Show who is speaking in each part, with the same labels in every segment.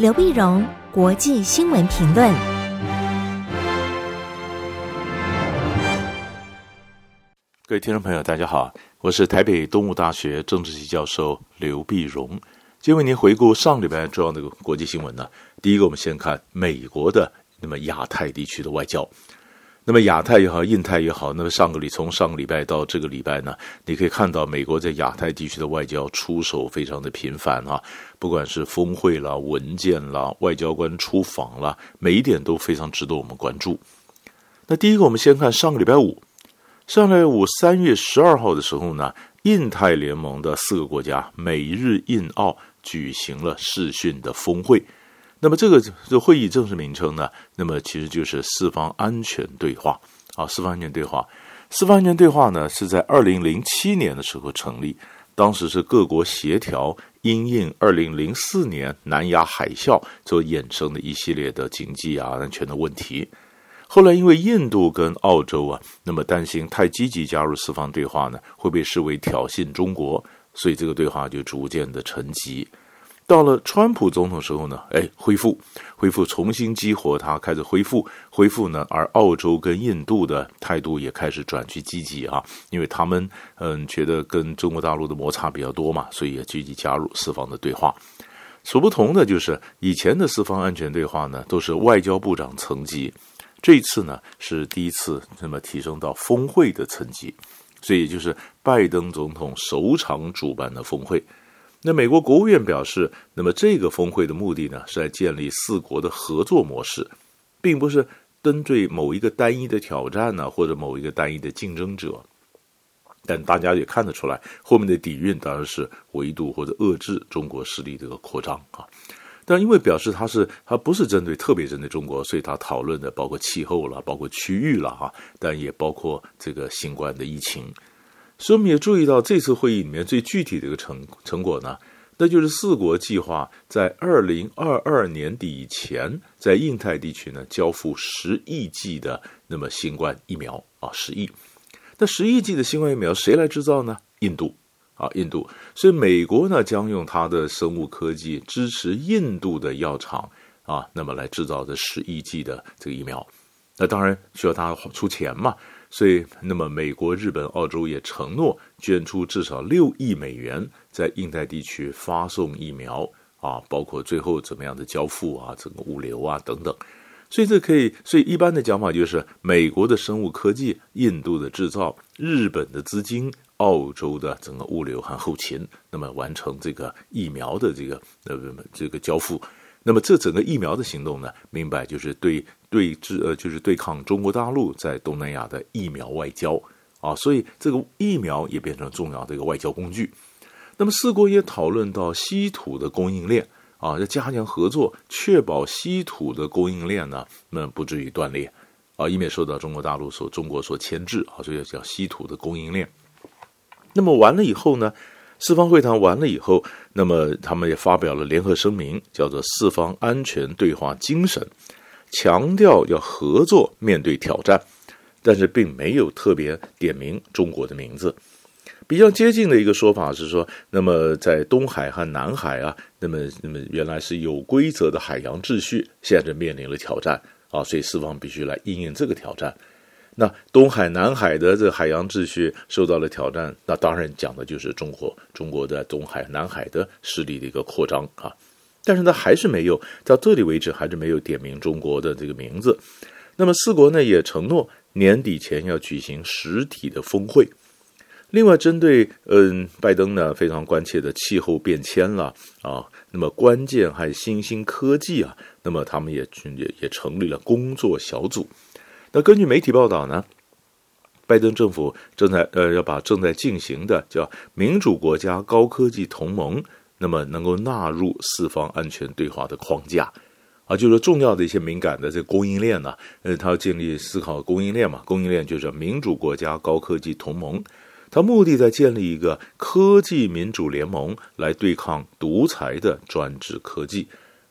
Speaker 1: 刘碧荣，国际新闻评论。
Speaker 2: 各位听众朋友，大家好，我是台北东吴大学政治系教授刘碧荣，今天为您回顾上礼拜重要的国际新闻呢。第一个，我们先看美国的那么亚太地区的外交。那么亚太也好，印太也好，那么上个礼从上个礼拜到这个礼拜呢，你可以看到美国在亚太地区的外交出手非常的频繁啊，不管是峰会啦、文件啦、外交官出访啦，每一点都非常值得我们关注。那第一个，我们先看上个礼拜五，上个礼拜五三月十二号的时候呢，印太联盟的四个国家美日印澳举行了视讯的峰会。那么这个这会议正式名称呢？那么其实就是四方安全对话啊，四方安全对话。四方安全对话呢是在二零零七年的时候成立，当时是各国协调因应二零零四年南亚海啸所衍生的一系列的经济啊安全的问题。后来因为印度跟澳洲啊，那么担心太积极加入四方对话呢，会被视为挑衅中国，所以这个对话就逐渐的沉寂。到了川普总统时候呢，哎，恢复，恢复，重新激活它，开始恢复，恢复呢。而澳洲跟印度的态度也开始转去积极啊，因为他们嗯觉得跟中国大陆的摩擦比较多嘛，所以也积极加入四方的对话。所不同的就是以前的四方安全对话呢，都是外交部长层级，这次呢是第一次那么提升到峰会的层级，所以就是拜登总统首场主办的峰会。那美国国务院表示，那么这个峰会的目的呢，是来建立四国的合作模式，并不是针对某一个单一的挑战呢，或者某一个单一的竞争者。但大家也看得出来，后面的底蕴当然是围堵或者遏制中国势力的一个扩张啊。但因为表示它是它不是针对特别针对中国，所以它讨论的包括气候了，包括区域了哈，但也包括这个新冠的疫情。所以我们也注意到，这次会议里面最具体的一个成成果呢，那就是四国计划在二零二二年底以前，在印太地区呢交付十亿剂的那么新冠疫苗啊，十亿。那十亿剂的新冠疫苗谁来制造呢？印度啊，印度。所以美国呢将用它的生物科技支持印度的药厂啊，那么来制造这十亿剂的这个疫苗。那当然需要他出钱嘛。所以，那么美国、日本、澳洲也承诺捐出至少六亿美元，在印太地区发送疫苗啊，包括最后怎么样的交付啊，整个物流啊等等。所以这可以，所以一般的讲法就是，美国的生物科技、印度的制造、日本的资金、澳洲的整个物流和后勤，那么完成这个疫苗的这个呃这个交付。那么这整个疫苗的行动呢，明白就是对对峙呃，就是对抗中国大陆在东南亚的疫苗外交啊，所以这个疫苗也变成重要的一个外交工具。那么四国也讨论到稀土的供应链啊，要加强合作，确保稀土的供应链呢，那不至于断裂啊，以免受到中国大陆所中国所牵制啊，所以叫稀土的供应链。那么完了以后呢？四方会谈完了以后，那么他们也发表了联合声明，叫做“四方安全对话精神”，强调要合作面对挑战，但是并没有特别点名中国的名字。比较接近的一个说法是说，那么在东海和南海啊，那么那么原来是有规则的海洋秩序，现在面临了挑战啊，所以四方必须来应应这个挑战。那东海、南海的这海洋秩序受到了挑战，那当然讲的就是中国，中国的东海、南海的势力的一个扩张啊。但是呢，还是没有到这里为止，还是没有点名中国的这个名字。那么四国呢也承诺年底前要举行实体的峰会。另外，针对嗯拜登呢非常关切的气候变迁了啊，那么关键还新兴科技啊，那么他们也也也成立了工作小组。那根据媒体报道呢，拜登政府正在呃要把正在进行的叫民主国家高科技同盟，那么能够纳入四方安全对话的框架啊，就是重要的一些敏感的这供应链呢，呃，他要建立思考供应链嘛，供应链就是民主国家高科技同盟，它目的在建立一个科技民主联盟来对抗独裁的专制科技。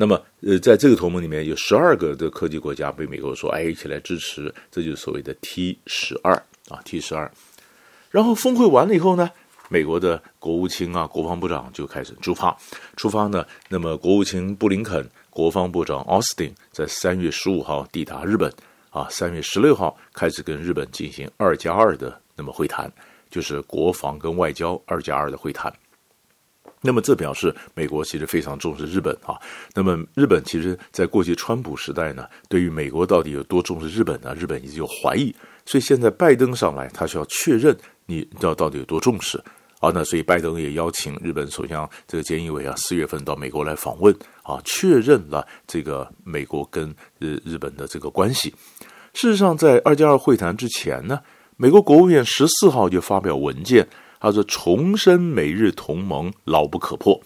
Speaker 2: 那么，呃，在这个同盟里面有十二个的科技国家被美国说，哎，一起来支持，这就是所谓的 T 十二啊，T 十二。然后峰会完了以后呢，美国的国务卿啊，国防部长就开始出发。出发呢，那么国务卿布林肯、国防部长奥斯汀在三月十五号抵达日本，啊，三月十六号开始跟日本进行二加二的那么会谈，就是国防跟外交二加二的会谈。那么这表示美国其实非常重视日本啊。那么日本其实在过去川普时代呢，对于美国到底有多重视日本呢？日本一直有怀疑。所以现在拜登上来，他需要确认你知道到底有多重视啊。那所以拜登也邀请日本首相这个菅义伟啊，四月份到美国来访问啊，确认了这个美国跟日日本的这个关系。事实上，在二加二会谈之前呢，美国国务院十四号就发表文件。他说：“重申美日同盟牢不可破，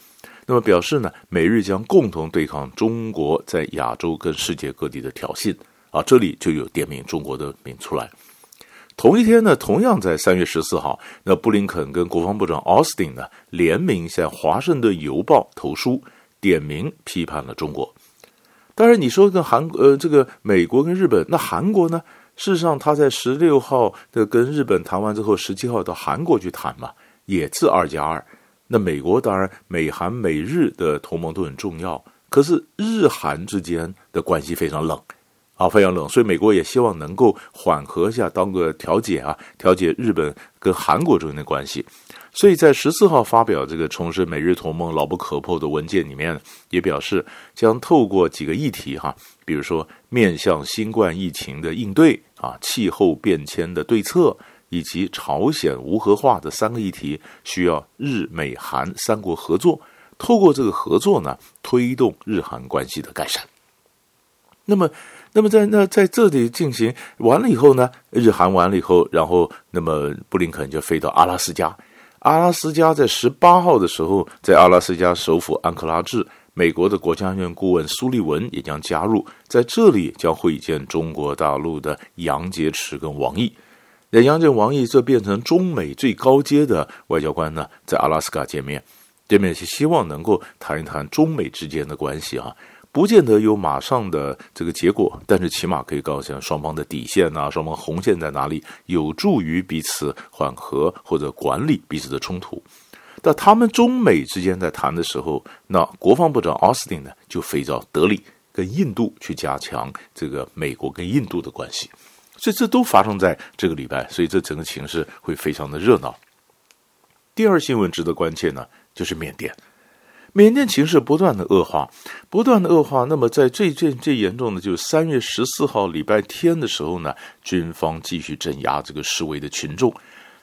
Speaker 2: 那么表示呢，美日将共同对抗中国在亚洲跟世界各地的挑衅啊。”这里就有点名中国的名出来。同一天呢，同样在三月十四号，那布林肯跟国防部长奥斯汀呢联名向《华盛顿邮报》投书，点名批判了中国。当然，你说跟韩呃这个美国跟日本，那韩国呢？事实上，他在十六号的跟日本谈完之后，十七号到韩国去谈嘛，也是二加二。那美国当然，美韩美日的同盟都很重要，可是日韩之间的关系非常冷啊，非常冷，所以美国也希望能够缓和一下，当个调解啊，调解日本跟韩国之间的关系。所以在十四号发表这个重申美日同盟牢不可破的文件里面，也表示将透过几个议题哈，比如说面向新冠疫情的应对啊，气候变迁的对策，以及朝鲜无核化的三个议题，需要日美韩三国合作，透过这个合作呢，推动日韩关系的改善。那么，那么在那在这里进行完了以后呢，日韩完了以后，然后那么布林肯就飞到阿拉斯加。阿拉斯加在十八号的时候，在阿拉斯加首府安克拉治，美国的国家安全顾问苏利文也将加入，在这里将会见中国大陆的杨洁篪跟王毅。那杨洁王毅这变成中美最高阶的外交官呢，在阿拉斯加见面，见面是希望能够谈一谈中美之间的关系啊。不见得有马上的这个结果，但是起码可以告诉双方的底线啊，双方红线在哪里，有助于彼此缓和或者管理彼此的冲突。那他们中美之间在谈的时候，那国防部长奥斯汀呢就飞到德里跟印度去加强这个美国跟印度的关系，所以这都发生在这个礼拜，所以这整个情势会非常的热闹。第二新闻值得关切呢，就是缅甸。缅甸情势不断的恶化，不断的恶化。那么，在最最最严重的，就是三月十四号礼拜天的时候呢，军方继续镇压这个示威的群众。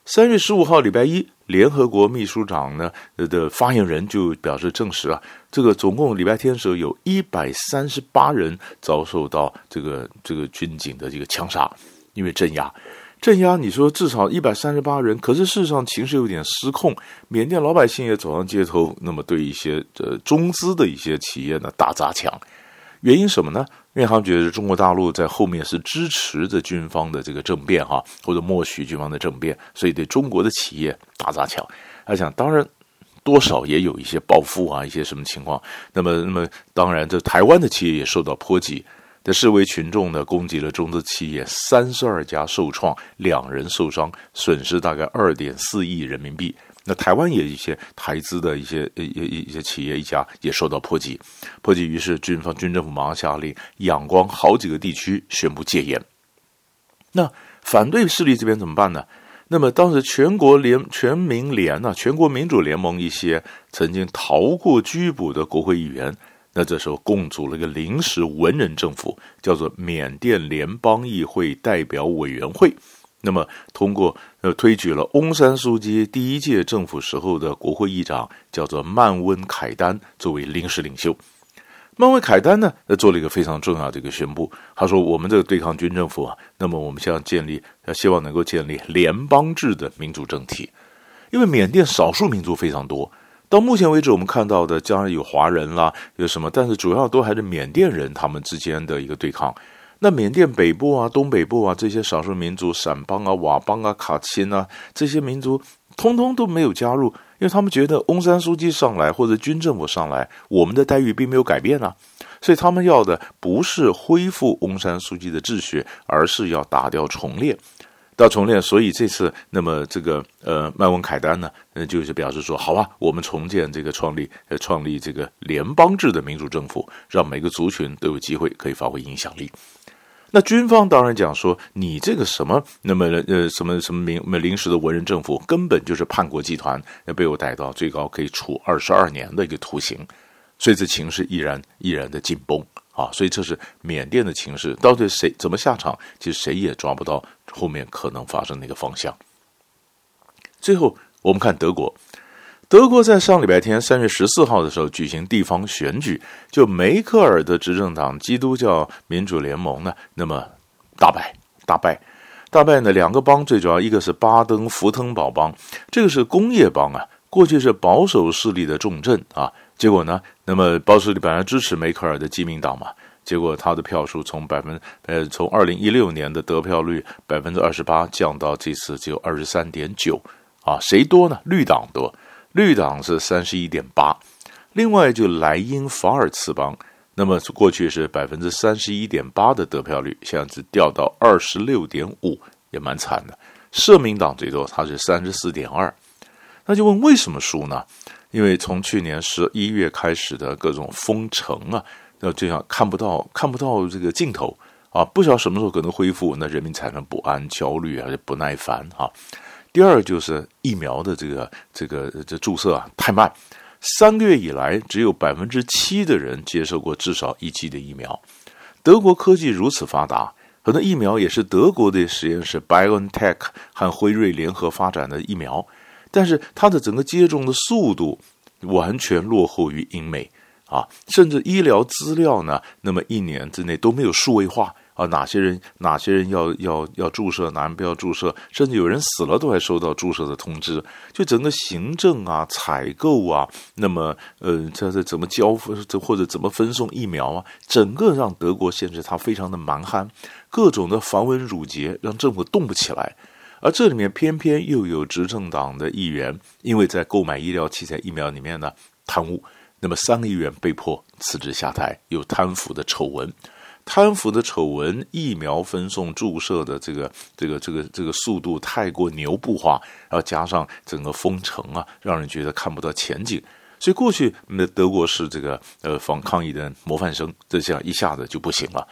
Speaker 2: 三月十五号礼拜一，联合国秘书长呢的发言人就表示证实啊，这个总共礼拜天的时候有一百三十八人遭受到这个这个军警的这个枪杀，因为镇压。镇压，你说至少一百三十八人，可是事实上情势有点失控，缅甸老百姓也走上街头，那么对一些呃中资的一些企业呢大砸抢，原因什么呢？因为他们觉得中国大陆在后面是支持着军方的这个政变哈，或者默许军方的政变，所以对中国的企业大砸抢。他想，当然多少也有一些报复啊，一些什么情况。那么，那么当然，这台湾的企业也受到波及。的示威群众呢，攻击了中资企业三十二家，受创两人受伤，损失大概二点四亿人民币。那台湾也一些台资的一些一一一些企业一家也受到波及，波及于是军方军政府马上下令，仰光好几个地区宣布戒严。那反对势力这边怎么办呢？那么当时全国联全民联啊，全国民主联盟一些曾经逃过拘捕的国会议员。那这时候共组了一个临时文人政府，叫做缅甸联邦议会代表委员会。那么通过呃推举了翁山苏姬第一届政府时候的国会议长，叫做曼温凯丹作为临时领袖。曼温凯丹呢，呃做了一个非常重要的一个宣布，他说：“我们这个对抗军政府啊，那么我们现在建立，希望能够建立联邦制的民主政体，因为缅甸少数民族非常多。”到目前为止，我们看到的，当然有华人啦，有什么，但是主要都还是缅甸人他们之间的一个对抗。那缅甸北部啊、东北部啊这些少数民族，撣邦啊、佤邦啊、卡钦啊这些民族，通通都没有加入，因为他们觉得翁山书记上来或者军政府上来，我们的待遇并没有改变啊，所以他们要的不是恢复翁山书记的秩序，而是要打掉重练。到重练，所以这次那么这个呃麦文凯丹呢，呃就是表示说，好吧，我们重建这个创立呃创立这个联邦制的民主政府，让每个族群都有机会可以发挥影响力。那军方当然讲说，你这个什么那么呃什么什么民临时的文人政府，根本就是叛国集团，要被我逮到，最高可以处二十二年的一个徒刑。所以这情势依然依然的紧绷啊！所以这是缅甸的情势，到底谁怎么下场，其实谁也抓不到后面可能发生的一个方向。最后，我们看德国，德国在上礼拜天三月十四号的时候举行地方选举，就梅克尔的执政党基督教民主联盟呢，那么大败大败大败呢，两个邦最主要，一个是巴登符腾堡邦，这个是工业邦啊，过去是保守势力的重镇啊。结果呢？那么保守势力本来支持梅克尔的基民党嘛，结果他的票数从百分呃从二零一六年的得票率百分之二十八降到这次只有二十三点九啊，谁多呢？绿党多，绿党是三十一点八。另外就莱茵法尔茨邦，那么过去是百分之三十一点八的得票率，现在只掉到二十六点五，也蛮惨的。社民党最多，它是三十四点二。那就问为什么输呢？因为从去年十一月开始的各种封城啊，那这样看不到看不到这个尽头啊，不晓得什么时候可能恢复，那人民产生不安、焦虑啊，不耐烦啊。第二就是疫苗的这个这个这注射啊太慢，三个月以来只有百分之七的人接受过至少一剂的疫苗。德国科技如此发达，很多疫苗也是德国的实验室 BioNTech 和辉瑞联合发展的疫苗。但是它的整个接种的速度完全落后于英美啊，甚至医疗资料呢，那么一年之内都没有数位化啊，哪些人哪些人要要要注射，哪人不要注射，甚至有人死了都还收到注射的通知，就整个行政啊、采购啊，那么呃，这这怎么交付，这或者怎么分送疫苗啊，整个让德国现在它非常的蛮憨，各种的繁文缛节让政府动不起来。而这里面偏偏又有执政党的议员，因为在购买医疗器材、疫苗里面呢贪污，那么三个议员被迫辞职下台，有贪腐的丑闻，贪腐的丑闻，疫苗分送注射的这个这个这个这个速度太过牛步化，然后加上整个封城啊，让人觉得看不到前景，所以过去那德国是这个呃防抗疫的模范生，这下一下子就不行了。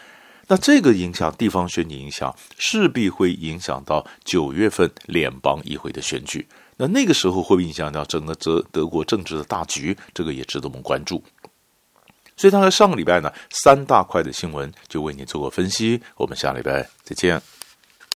Speaker 2: 那这个影响地方选举影响，势必会影响到九月份联邦议会的选举。那那个时候会不会影响到整个德德国政治的大局？这个也值得我们关注。所以，大概上个礼拜呢，三大块的新闻就为你做过分析。我们下礼拜再见。